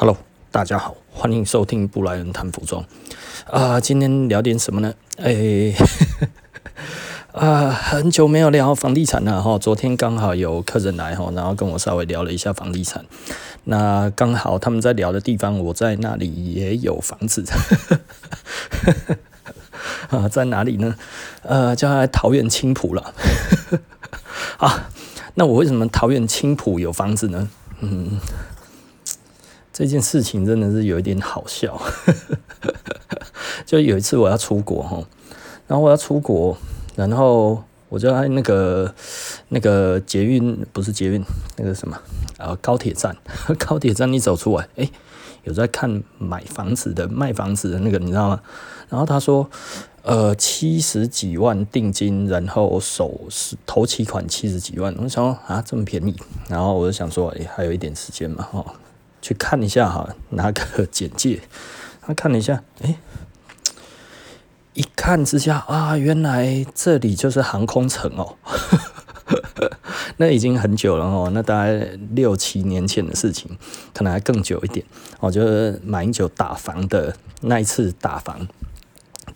Hello，大家好，欢迎收听布莱恩谈服装啊。今天聊点什么呢？哎、啊，很久没有聊房地产了哈。昨天刚好有客人来哈，然后跟我稍微聊了一下房地产。那刚好他们在聊的地方，我在那里也有房子。啊，在哪里呢？呃，就在桃园青埔了。啊，那我为什么桃园青埔有房子呢？嗯。这件事情真的是有一点好笑，就有一次我要出国哈，然后我要出国，然后我就在那个那个捷运不是捷运那个什么啊高铁站，高铁站一走出来，哎，有在看买房子的卖房子的那个你知道吗？然后他说，呃七十几万定金，然后首是头期款七十几万，我想啊这么便宜，然后我就想说，哎还有一点时间嘛哈。去看一下哈，拿个简介，他看了一下，哎，一看之下啊，原来这里就是航空城哦，那已经很久了哦，那大概六七年前的事情，可能还更久一点。我就是马英九打房的那一次打房。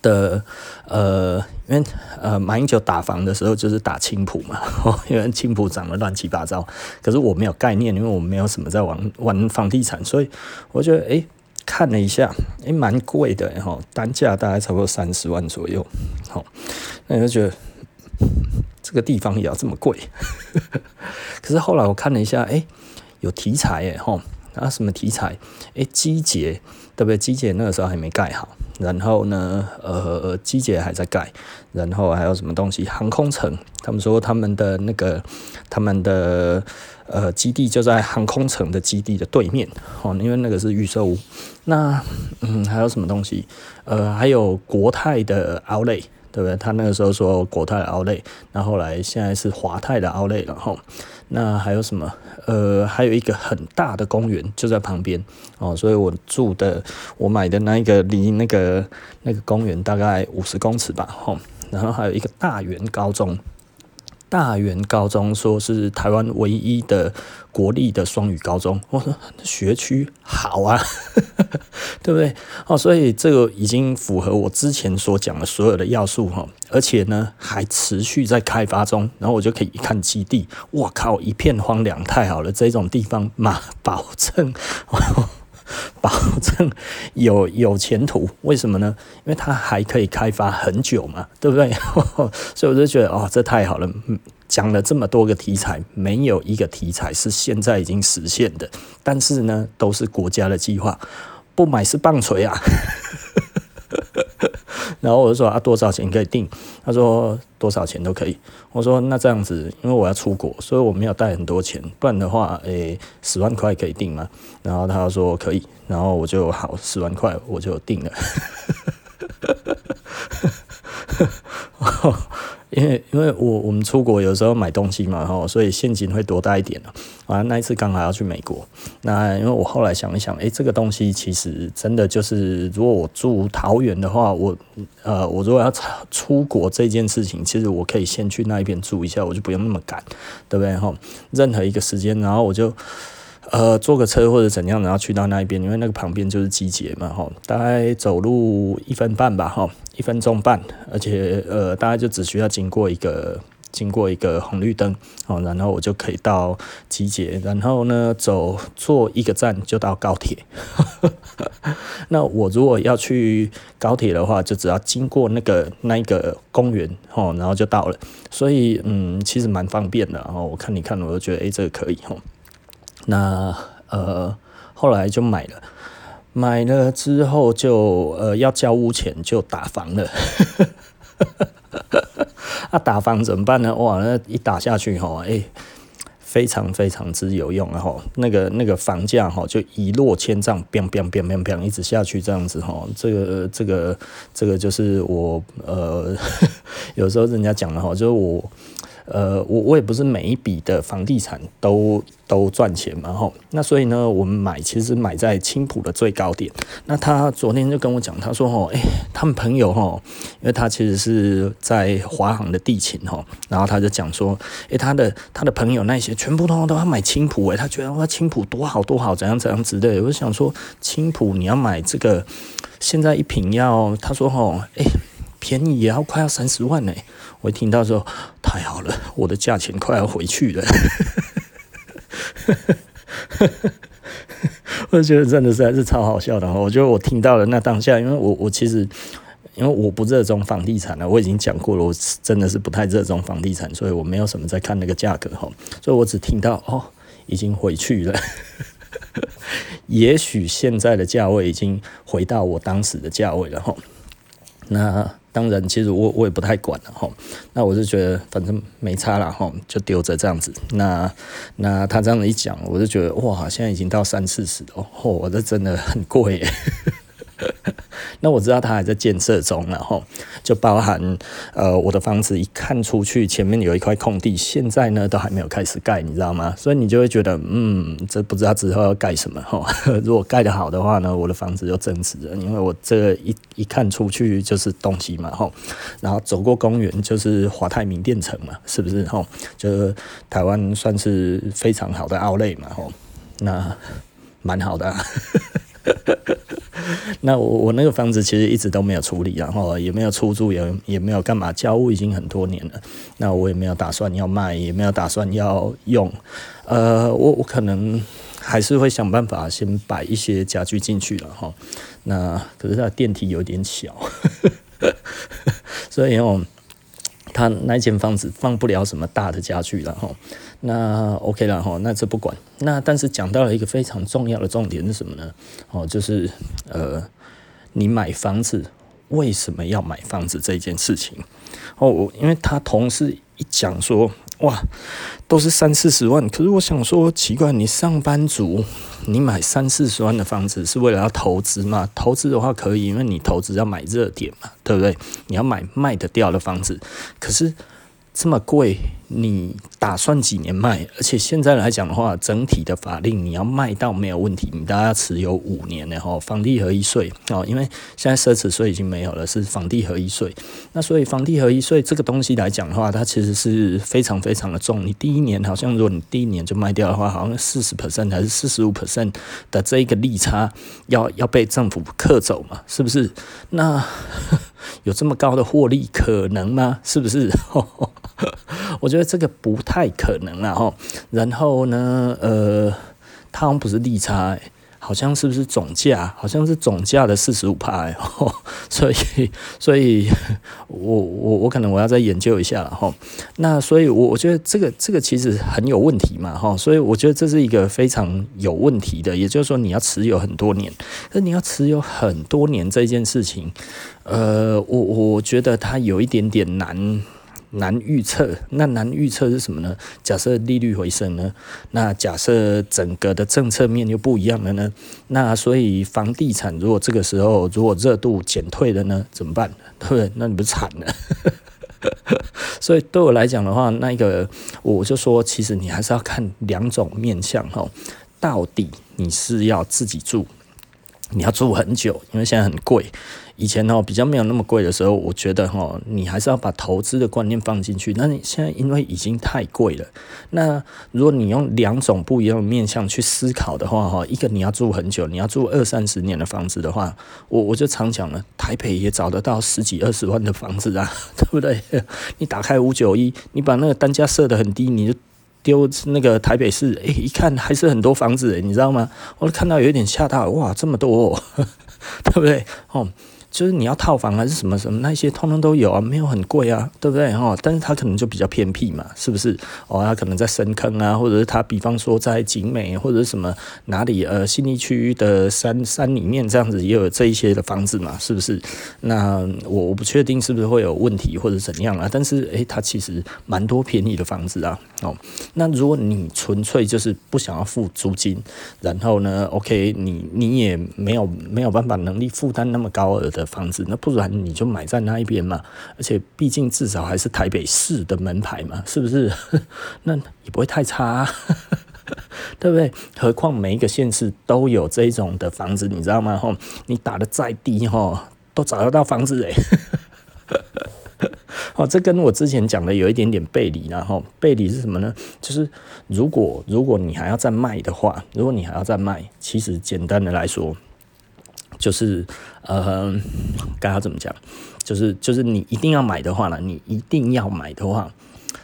的呃，因为呃，马英九打房的时候就是打青埔嘛，因为青埔涨得乱七八糟。可是我没有概念，因为我没有什么在玩玩房地产，所以我觉得哎，看了一下，哎，蛮贵的哈，单价大概差不多三十万左右。好，那你就觉得这个地方也要这么贵？可是后来我看了一下，哎，有题材哎哈，啊什么题材？哎，机捷对不对？机捷那个时候还没盖好。然后呢，呃，机姐还在盖，然后还有什么东西？航空城，他们说他们的那个，他们的呃基地就在航空城的基地的对面，哦，因为那个是预售屋。那嗯，还有什么东西？呃，还有国泰的 Outlet，对不对？他那个时候说国泰的 Outlet，那后来现在是华泰的 Outlet 了，吼。那还有什么？呃，还有一个很大的公园就在旁边哦，所以我住的，我买的那一个离那个那个公园大概五十公尺吧，吼。然后还有一个大园高中。大园高中说是台湾唯一的国立的双语高中，我说学区好啊，对不对？哦，所以这个已经符合我之前所讲的所有的要素哈，而且呢还持续在开发中，然后我就可以一看基地，我靠，一片荒凉，太好了，这种地方嘛，保证。保证有有前途，为什么呢？因为它还可以开发很久嘛，对不对？所以我就觉得哦，这太好了。讲了这么多个题材，没有一个题材是现在已经实现的，但是呢，都是国家的计划，不买是棒槌啊。然后我就说啊，多少钱可以订？他说多少钱都可以。我说那这样子，因为我要出国，所以我没有带很多钱，不然的话，诶、十万块可以订吗？然后他说可以，然后我就好，十万块我就订了。因为因为我我们出国有时候买东西嘛，哈，所以现金会多带一点了。啊，那一次刚好要去美国，那因为我后来想一想，诶，这个东西其实真的就是，如果我住桃园的话，我呃，我如果要出国这件事情，其实我可以先去那一边住一下，我就不用那么赶，对不对？哈，任何一个时间，然后我就。呃，坐个车或者怎样，然后去到那一边，因为那个旁边就是集结嘛，吼，大概走路一分半吧，吼，一分钟半，而且呃，大概就只需要经过一个经过一个红绿灯，哦，然后我就可以到集结，然后呢，走坐一个站就到高铁。那我如果要去高铁的话，就只要经过那个那一个公园，哦，然后就到了，所以嗯，其实蛮方便的，然后我看你看，我就觉得哎、欸，这个可以，吼。那呃，后来就买了，买了之后就呃要交屋钱就打房了，啊打房怎么办呢？哇，那一打下去哈，哎、非常非常之有用啊哈，那个那个房价哈就一落千丈，biang biang biang biang biang 一直下去这样子哈，这个这个这个就是我呃 有时候人家讲的哈，就是我。呃，我我也不是每一笔的房地产都都赚钱嘛，吼，那所以呢，我们买其实买在青浦的最高点。那他昨天就跟我讲，他说，吼，哎，他们朋友，吼，因为他其实是在华航的地勤，吼，然后他就讲说，哎，他的他的朋友那些全部都都要买青浦，哎，他觉得哇，青浦多好多好，怎样怎样之类的。我就想说，青浦你要买这个，现在一坪要，他说，吼，哎。便宜也要快要三十万呢！我一听到说太好了，我的价钱快要回去了。我觉得真的是还是超好笑的。我觉得我听到了那当下，因为我我其实因为我不热衷房地产了，我已经讲过了，我真的是不太热衷房地产，所以我没有什么在看那个价格哈。所以我只听到哦，已经回去了。也许现在的价位已经回到我当时的价位了哈。那。当然，其实我我也不太管了哈。那我是觉得反正没差了哈，就丢着这样子。那那他这样子一讲，我就觉得哇，现在已经到三四十了哦，我这真的很贵耶。那我知道它还在建设中，然后就包含呃我的房子一看出去前面有一块空地，现在呢都还没有开始盖，你知道吗？所以你就会觉得嗯，这不知道之后要盖什么哈。如果盖得好的话呢，我的房子就增值了，因为我这一一看出去就是东西嘛哈，然后走过公园就是华泰名店城嘛，是不是哈？就台湾算是非常好的澳内嘛哈，那蛮好的啊。那我我那个房子其实一直都没有处理，然后也没有出租，也也没有干嘛，交屋已经很多年了。那我也没有打算要卖，也没有打算要用。呃，我我可能还是会想办法先摆一些家具进去了哈。那可是它电梯有点小，所以哦。他那间房子放不了什么大的家具了哈，那 OK 了哈，那这不管。那但是讲到了一个非常重要的重点是什么呢？哦，就是呃，你买房子为什么要买房子这件事情？哦，我因为他同事一讲说。哇，都是三四十万，可是我想说奇怪，你上班族，你买三四十万的房子是为了要投资吗？投资的话可以，因为你投资要买热点嘛，对不对？你要买卖得掉的房子，可是。这么贵，你打算几年卖？而且现在来讲的话，整体的法令你要卖到没有问题，你大概要持有五年的哈，房地合一税哦，因为现在奢侈税已经没有了，是房地合一税。那所以房地合一税这个东西来讲的话，它其实是非常非常的重。你第一年好像如果你第一年就卖掉的话，好像四十 percent 还是四十五 percent 的这一个利差要要被政府克走嘛？是不是？那 有这么高的获利可能吗？是不是？我觉得这个不太可能了哈。然后呢，呃，它好像不是利差，好像是不是总价？好像是总价的四十五趴，所以，所以我我我可能我要再研究一下了哈。那所以，我我觉得这个这个其实很有问题嘛哈。所以我觉得这是一个非常有问题的，也就是说你要持有很多年，那你要持有很多年这件事情，呃，我我觉得它有一点点难。难预测，那难预测是什么呢？假设利率回升呢？那假设整个的政策面又不一样了呢？那所以房地产如果这个时候如果热度减退了呢？怎么办？对不对？那你不惨了？所以对我来讲的话，那个我就说，其实你还是要看两种面向哦。到底你是要自己住，你要住很久，因为现在很贵。以前哦，比较没有那么贵的时候，我觉得哈，你还是要把投资的观念放进去。那你现在因为已经太贵了，那如果你用两种不一样的面向去思考的话哈，一个你要住很久，你要住二三十年的房子的话，我我就常讲了，台北也找得到十几二十万的房子啊，对不对？你打开五九一，你把那个单价设得很低，你就丢那个台北市，诶，一看还是很多房子，你知道吗？我看到有一点吓到，哇，这么多，对不对？哦。就是你要套房还是什么什么那些，通通都有啊，没有很贵啊，对不对哈？但是它可能就比较偏僻嘛，是不是？哦，它可能在深坑啊，或者是它比方说在景美或者什么哪里呃信义区的山山里面这样子也有这一些的房子嘛，是不是？那我我不确定是不是会有问题或者怎样啊，但是诶、欸，它其实蛮多便宜的房子啊。哦，那如果你纯粹就是不想要付租金，然后呢，OK，你你也没有没有办法能力负担那么高额的。房子，那不然你就买在那一边嘛。而且毕竟至少还是台北市的门牌嘛，是不是？那也不会太差，对不对？何况每一个县市都有这种的房子，你知道吗？吼，你打得再低吼，都找得到房子诶。哦，这跟我之前讲的有一点点背离，然后背离是什么呢？就是如果如果你还要再卖的话，如果你还要再卖，其实简单的来说，就是呃，该要怎么讲？就是就是你一定要买的话呢，你一定要买的话，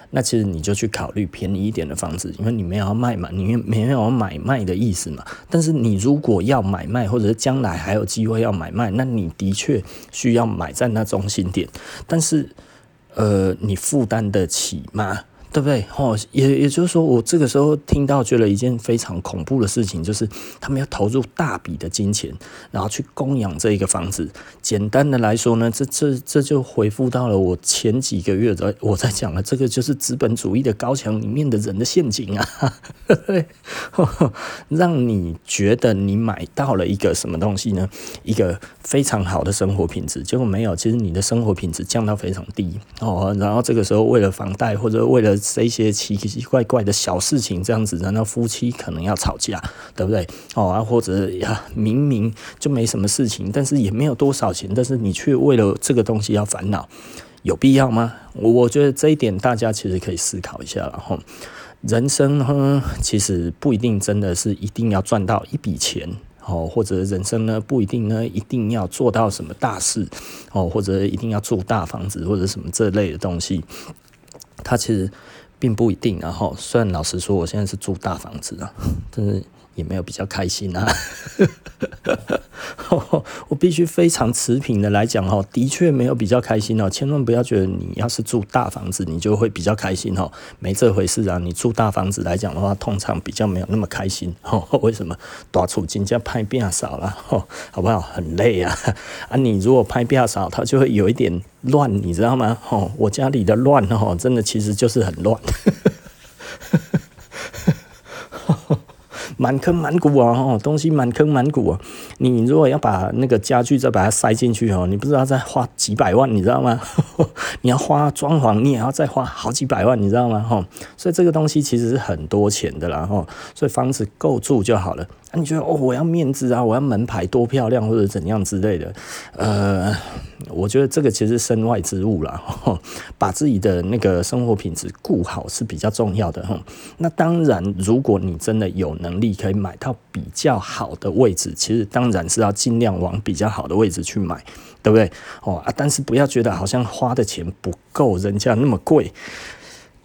那其实你就去考虑便宜一点的房子，因为你没有要卖嘛，你没有买卖的意思嘛。但是你如果要买卖，或者是将来还有机会要买卖，那你的确需要买在那中心点，但是。呃，你负担得起吗？对不对？哦，也也就是说，我这个时候听到觉得一件非常恐怖的事情，就是他们要投入大笔的金钱，然后去供养这一个房子。简单的来说呢，这这这就回复到了我前几个月的我在讲的这个，就是资本主义的高墙里面的人的陷阱啊，让你觉得你买到了一个什么东西呢？一个非常好的生活品质，结果没有，其实你的生活品质降到非常低哦。然后这个时候为了房贷或者为了这些奇奇怪怪的小事情，这样子，然后夫妻可能要吵架，对不对？哦啊，或者呀，明明就没什么事情，但是也没有多少钱，但是你却为了这个东西要烦恼，有必要吗？我我觉得这一点大家其实可以思考一下，然后人生呢，其实不一定真的是一定要赚到一笔钱哦，或者人生呢不一定呢一定要做到什么大事哦，或者一定要住大房子或者什么这类的东西，它其实。并不一定，然后虽然老实说，我现在是住大房子啊，但是也没有比较开心啊。我必须非常持平的来讲哦，的确没有比较开心哦。千万不要觉得你要是住大房子，你就会比较开心哦，没这回事啊。你住大房子来讲的话，通常比较没有那么开心哦。为什么？大处金家拍变少了哦，好不好？很累啊 啊！你如果拍变少，它就会有一点。乱，你知道吗？哦，我家里的乱哦，真的其实就是很乱，满坑满谷啊！哦，东西满坑满谷啊！你如果要把那个家具再把它塞进去哦，你不知道再花几百万，你知道吗？你要花装潢，你也要再花好几百万，你知道吗？哦，所以这个东西其实是很多钱的啦，哦，所以房子够住就好了。啊，你觉得哦，我要面子啊，我要门牌多漂亮或者怎样之类的，呃，我觉得这个其实身外之物啦，把自己的那个生活品质顾好是比较重要的哈。那当然，如果你真的有能力可以买到比较好的位置，其实当然是要尽量往比较好的位置去买，对不对？哦，但是不要觉得好像花的钱不够，人家那么贵，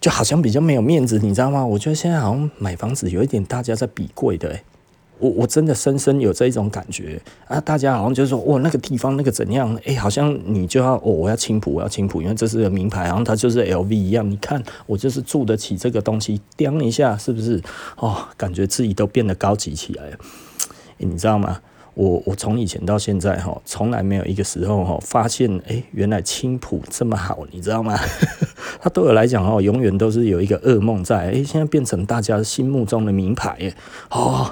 就好像比较没有面子，你知道吗？我觉得现在好像买房子有一点大家在比贵的，欸。我我真的深深有这一种感觉啊！大家好像就是说，哇，那个地方那个怎样？哎、好像你就要哦，我要青浦，我要青浦，因为这是个名牌，然后它就是 LV 一样。你看，我就是住得起这个东西，掂一下是不是？哦，感觉自己都变得高级起来了。你知道吗？我我从以前到现在哈，从来没有一个时候哈发现，哎、原来青浦这么好，你知道吗？它对我来讲哦，永远都是有一个噩梦在。哎、现在变成大家心目中的名牌耶，哦。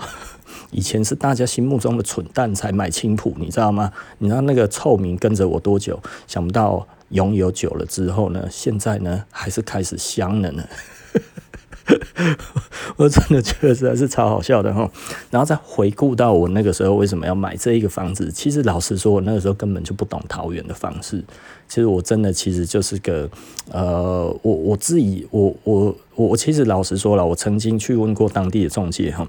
以前是大家心目中的蠢蛋才买青浦，你知道吗？你知道那个臭名跟着我多久？想不到拥有久了之后呢，现在呢还是开始香了呢。我真的觉得实在是超好笑的哈。然后再回顾到我那个时候为什么要买这一个房子，其实老实说，我那个时候根本就不懂桃园的房市。其实我真的其实就是个呃，我我自己我我我其实老实说了，我曾经去问过当地的中介哈。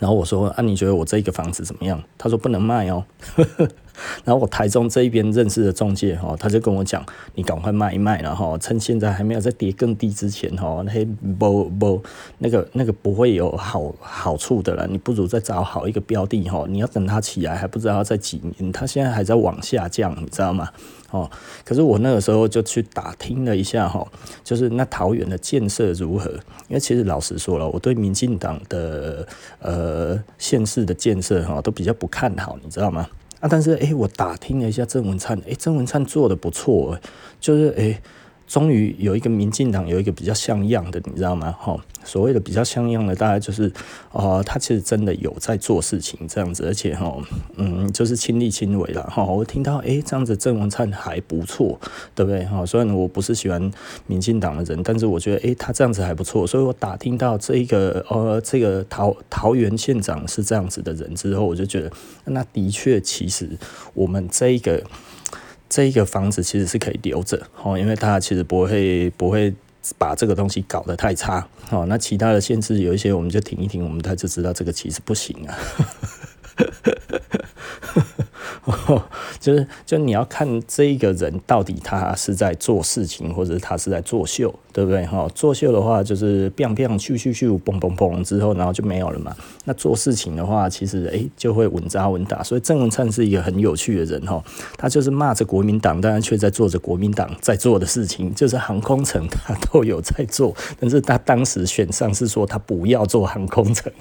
然后我说啊，你觉得我这个房子怎么样？他说不能卖哦。然后我台中这一边认识的中介哈，他就跟我讲，你赶快卖一卖了哈，趁现在还没有再跌更低之前哈，那些不不那个那个不会有好好处的了。你不如再找好一个标的哈，你要等它起来还不知道要再几年，它现在还在往下降，你知道吗？哦，可是我那个时候就去打听了一下哈，就是那桃园的建设如何？因为其实老实说了，我对民进党的呃县市的建设哈都比较不看好，你知道吗？啊，但是诶、我打听了一下郑文灿，诶、欸，郑文灿做的不错，就是诶、终于有一个民进党有一个比较像样的，你知道吗？哈，所谓的比较像样的，大概就是哦，他其实真的有在做事情这样子，而且哈，嗯，就是亲力亲为了哈。我听到哎，这样子郑文灿还不错，对不对？哈，虽然我不是喜欢民进党的人，但是我觉得哎，他这样子还不错，所以我打听到这一个呃，这个桃桃园县长是这样子的人之后，我就觉得那的确，其实我们这一个。这一个房子其实是可以留着哦，因为它其实不会不会把这个东西搞得太差哦。那其他的限制有一些，我们就停一停，我们他就知道这个其实不行啊。就是，就你要看这一个人到底他是在做事情，或者他是在作秀，对不对？哈，作秀的话就是砰砰咻咻咻嘣嘣嘣之后，然后就没有了嘛。那做事情的话，其实诶就会稳扎稳打。所以郑文灿是一个很有趣的人哈，他就是骂着国民党，但是却在做着国民党在做的事情，就是航空城他都有在做，但是他当时选上是说他不要做航空城。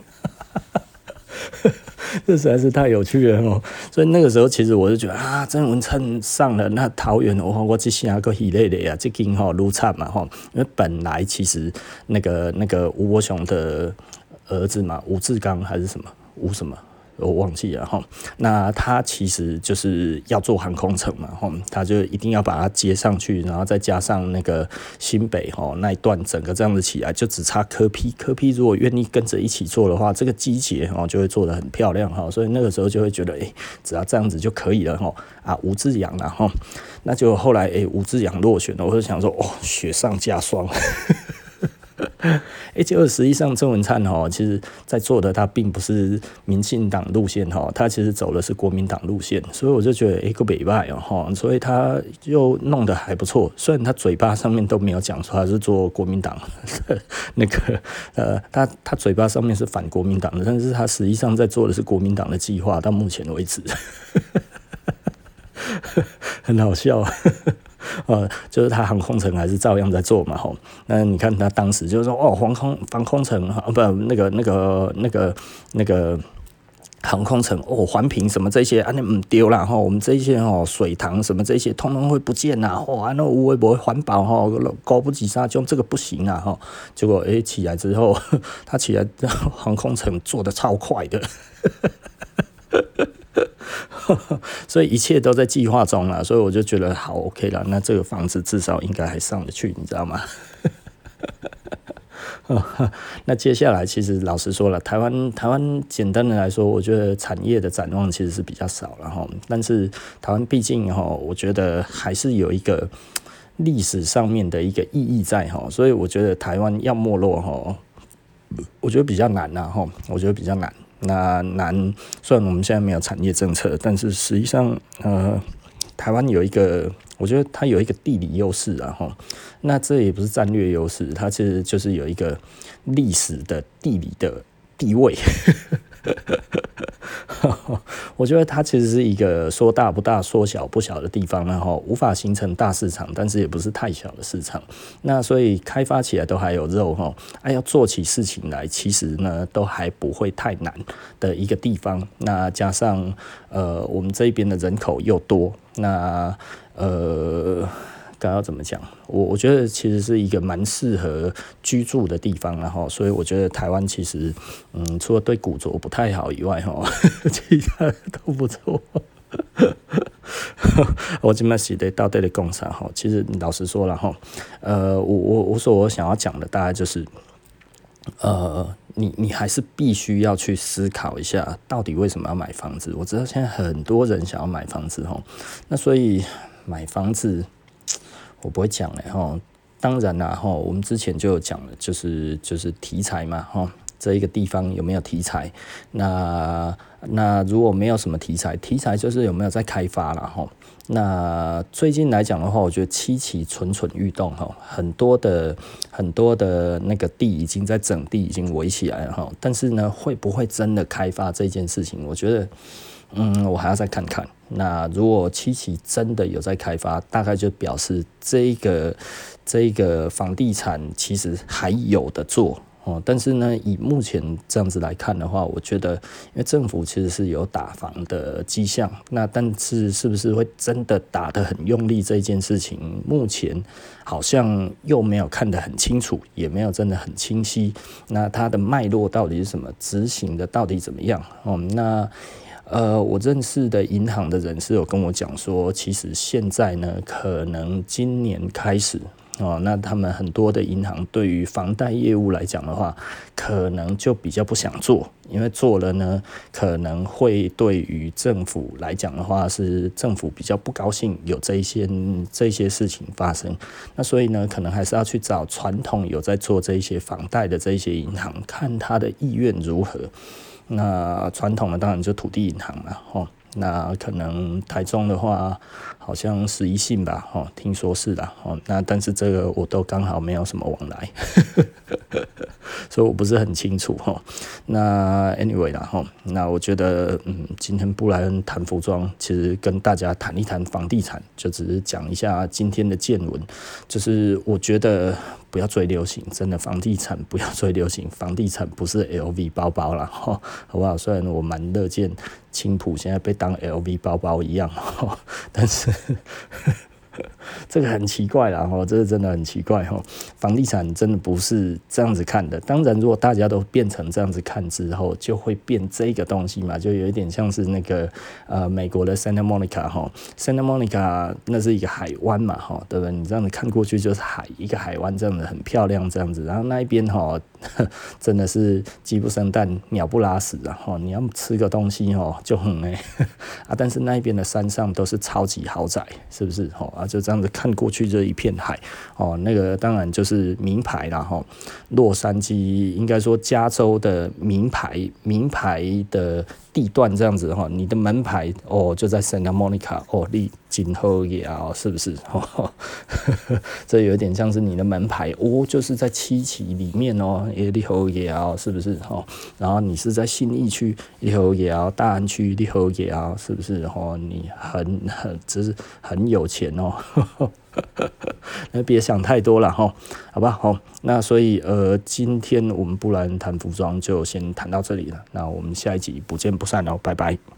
这实在是太有趣了哦！所以那个时候，其实我就觉得啊，郑文灿上了那桃园，我我这下个喜累累啊，这间哈撸惨嘛哈，因为本来其实那个那个吴伯雄的儿子嘛，吴志刚还是什么吴什么。我忘记了哈，那他其实就是要做航空城嘛哈，他就一定要把它接上去，然后再加上那个新北哈那一段整个这样子起来，就只差科批科批如果愿意跟着一起做的话，这个机捷哦就会做得很漂亮哈，所以那个时候就会觉得诶、只要这样子就可以了哈啊吴志阳了哈，那就后来诶、吴志阳落选了，我就想说哦雪上加霜。哎，结果实际上郑文灿哈，其实在做的他并不是民进党路线哈，他其实走的是国民党路线，所以我就觉得一个北派哦哈，所以他又弄得还不错。虽然他嘴巴上面都没有讲出来是做国民党 那个呃，他他嘴巴上面是反国民党的，但是他实际上在做的是国民党的计划，到目前为止很好笑啊。呃，就是他航空城还是照样在做嘛，吼。那你看他当时就是说，哦，航空防空城啊，不，那个那个那个那个航空城，哦，环评什么这些啊，那唔丢了哈。我们这些哦，水塘什么这些，通通会不见呐。哇，那无微博环保哈，高不及杀，就这个不行啊哈。结果诶、起来之后，他起来航空城做得超快的。所以一切都在计划中了，所以我就觉得好 OK 了。那这个房子至少应该还上得去，你知道吗？那接下来其实老实说了，台湾台湾简单的来说，我觉得产业的展望其实是比较少了哈。但是台湾毕竟哈，我觉得还是有一个历史上面的一个意义在哈，所以我觉得台湾要没落哈，我觉得比较难呐哈，我觉得比较难。那南，虽然我们现在没有产业政策，但是实际上，呃，台湾有一个，我觉得它有一个地理优势啊，哈。那这也不是战略优势，它其实就是有一个历史的地理的地位。我觉得它其实是一个说大不大，说小不小的地方，然后无法形成大市场，但是也不是太小的市场。那所以开发起来都还有肉哈，哎，要做起事情来，其实呢都还不会太难的一个地方。那加上呃，我们这边的人口又多，那呃。该要怎么讲？我我觉得其实是一个蛮适合居住的地方，然后，所以我觉得台湾其实，嗯，除了对古着不太好以外，哈，其他都不错。我这么写的到底的共产哈，其实老实说了哈，呃，我我我说我想要讲的大概就是，呃，你你还是必须要去思考一下，到底为什么要买房子？我知道现在很多人想要买房子哈，那所以买房子。我不会讲嘞哈，当然啦哈，我们之前就有讲了，就是就是题材嘛哈，这一个地方有没有题材？那那如果没有什么题材，题材就是有没有在开发了哈。那最近来讲的话，我觉得七期蠢蠢欲动哈，很多的很多的那个地已经在整地，已经围起来了哈。但是呢，会不会真的开发这件事情？我觉得。嗯，我还要再看看。那如果七期真的有在开发，大概就表示这个这个房地产其实还有的做哦。但是呢，以目前这样子来看的话，我觉得，因为政府其实是有打房的迹象，那但是是不是会真的打得很用力这件事情，目前好像又没有看得很清楚，也没有真的很清晰。那它的脉络到底是什么？执行的到底怎么样？哦，那。呃，我认识的银行的人士有跟我讲说，其实现在呢，可能今年开始哦，那他们很多的银行对于房贷业务来讲的话，可能就比较不想做，因为做了呢，可能会对于政府来讲的话，是政府比较不高兴有这一些这些事情发生。那所以呢，可能还是要去找传统有在做这一些房贷的这些银行，看他的意愿如何。那传统的当然就土地银行了，吼。那可能台中的话，好像十一信吧，哦，听说是的，吼。那但是这个我都刚好没有什么往来，所以我不是很清楚，吼。那 anyway 啦，吼。那我觉得，嗯，今天布莱恩谈服装，其实跟大家谈一谈房地产，就只是讲一下今天的见闻，就是我觉得。不要追流行，真的房地产不要追流行，房地产不是 LV 包包了，好不好？虽然我蛮乐见青浦现在被当 LV 包包一样，但是。呵呵呵这个很奇怪啦，哈，这个真的很奇怪哈。房地产真的不是这样子看的。当然，如果大家都变成这样子看之后，就会变这个东西嘛，就有一点像是那个呃美国的 Santa Monica 哈，Santa Monica 那是一个海湾嘛，哈，对不对？你这样子看过去就是海，一个海湾这样子很漂亮这样子。然后那一边哈，真的是鸡不生蛋，鸟不拉屎啊，哈，你要吃个东西哈就很哎 啊，但是那一边的山上都是超级豪宅，是不是？哈。就这样看过去，这一片海哦，那个当然就是名牌了哈。洛杉矶应该说加州的名牌，名牌的地段这样子哈。你的门牌哦就在 Santa Monica 哦，你今后也啊，是不是？哦，这有点像是你的门牌哦，就是在七期里面哦，也你好也啊，是不是？哦，然后你是在信义区，你好也啊，大安区你好也啊，是不是？哦，你很很只是很有钱哦。呵呵 那别想太多了哈，好吧，好，那所以呃，今天我们不然谈服装就先谈到这里了，那我们下一集不见不散哦，拜拜。